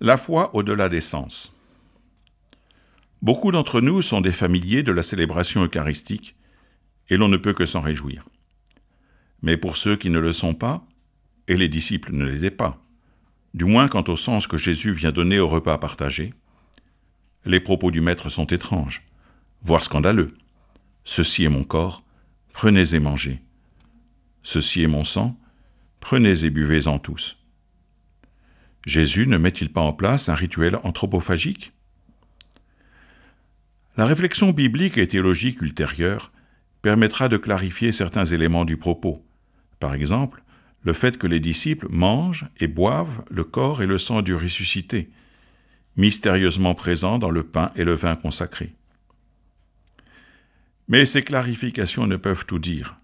La foi au-delà des sens. Beaucoup d'entre nous sont des familiers de la célébration eucharistique, et l'on ne peut que s'en réjouir. Mais pour ceux qui ne le sont pas, et les disciples ne l'étaient pas, du moins quant au sens que Jésus vient donner au repas partagé, les propos du Maître sont étranges, voire scandaleux. Ceci est mon corps, prenez et mangez. Ceci est mon sang, prenez et buvez-en tous. Jésus ne met-il pas en place un rituel anthropophagique? La réflexion biblique et théologique ultérieure permettra de clarifier certains éléments du propos. Par exemple, le fait que les disciples mangent et boivent le corps et le sang du ressuscité, mystérieusement présents dans le pain et le vin consacrés. Mais ces clarifications ne peuvent tout dire.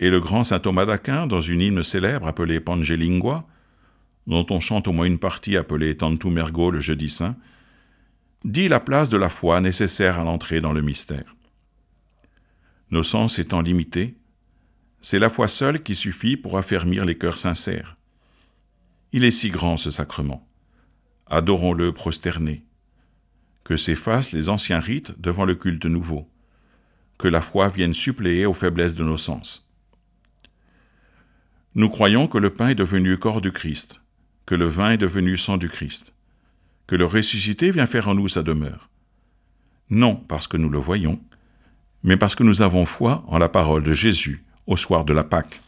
Et le grand saint Thomas d'Aquin, dans une hymne célèbre appelée Pangelingua, dont on chante au moins une partie appelée Tantum Mergo le jeudi saint, dit la place de la foi nécessaire à l'entrée dans le mystère. Nos sens étant limités, c'est la foi seule qui suffit pour affermir les cœurs sincères. Il est si grand ce sacrement. Adorons-le prosterné. Que s'effacent les anciens rites devant le culte nouveau. Que la foi vienne suppléer aux faiblesses de nos sens. Nous croyons que le pain est devenu corps du Christ, que le vin est devenu sang du Christ, que le ressuscité vient faire en nous sa demeure. Non parce que nous le voyons, mais parce que nous avons foi en la parole de Jésus au soir de la Pâque.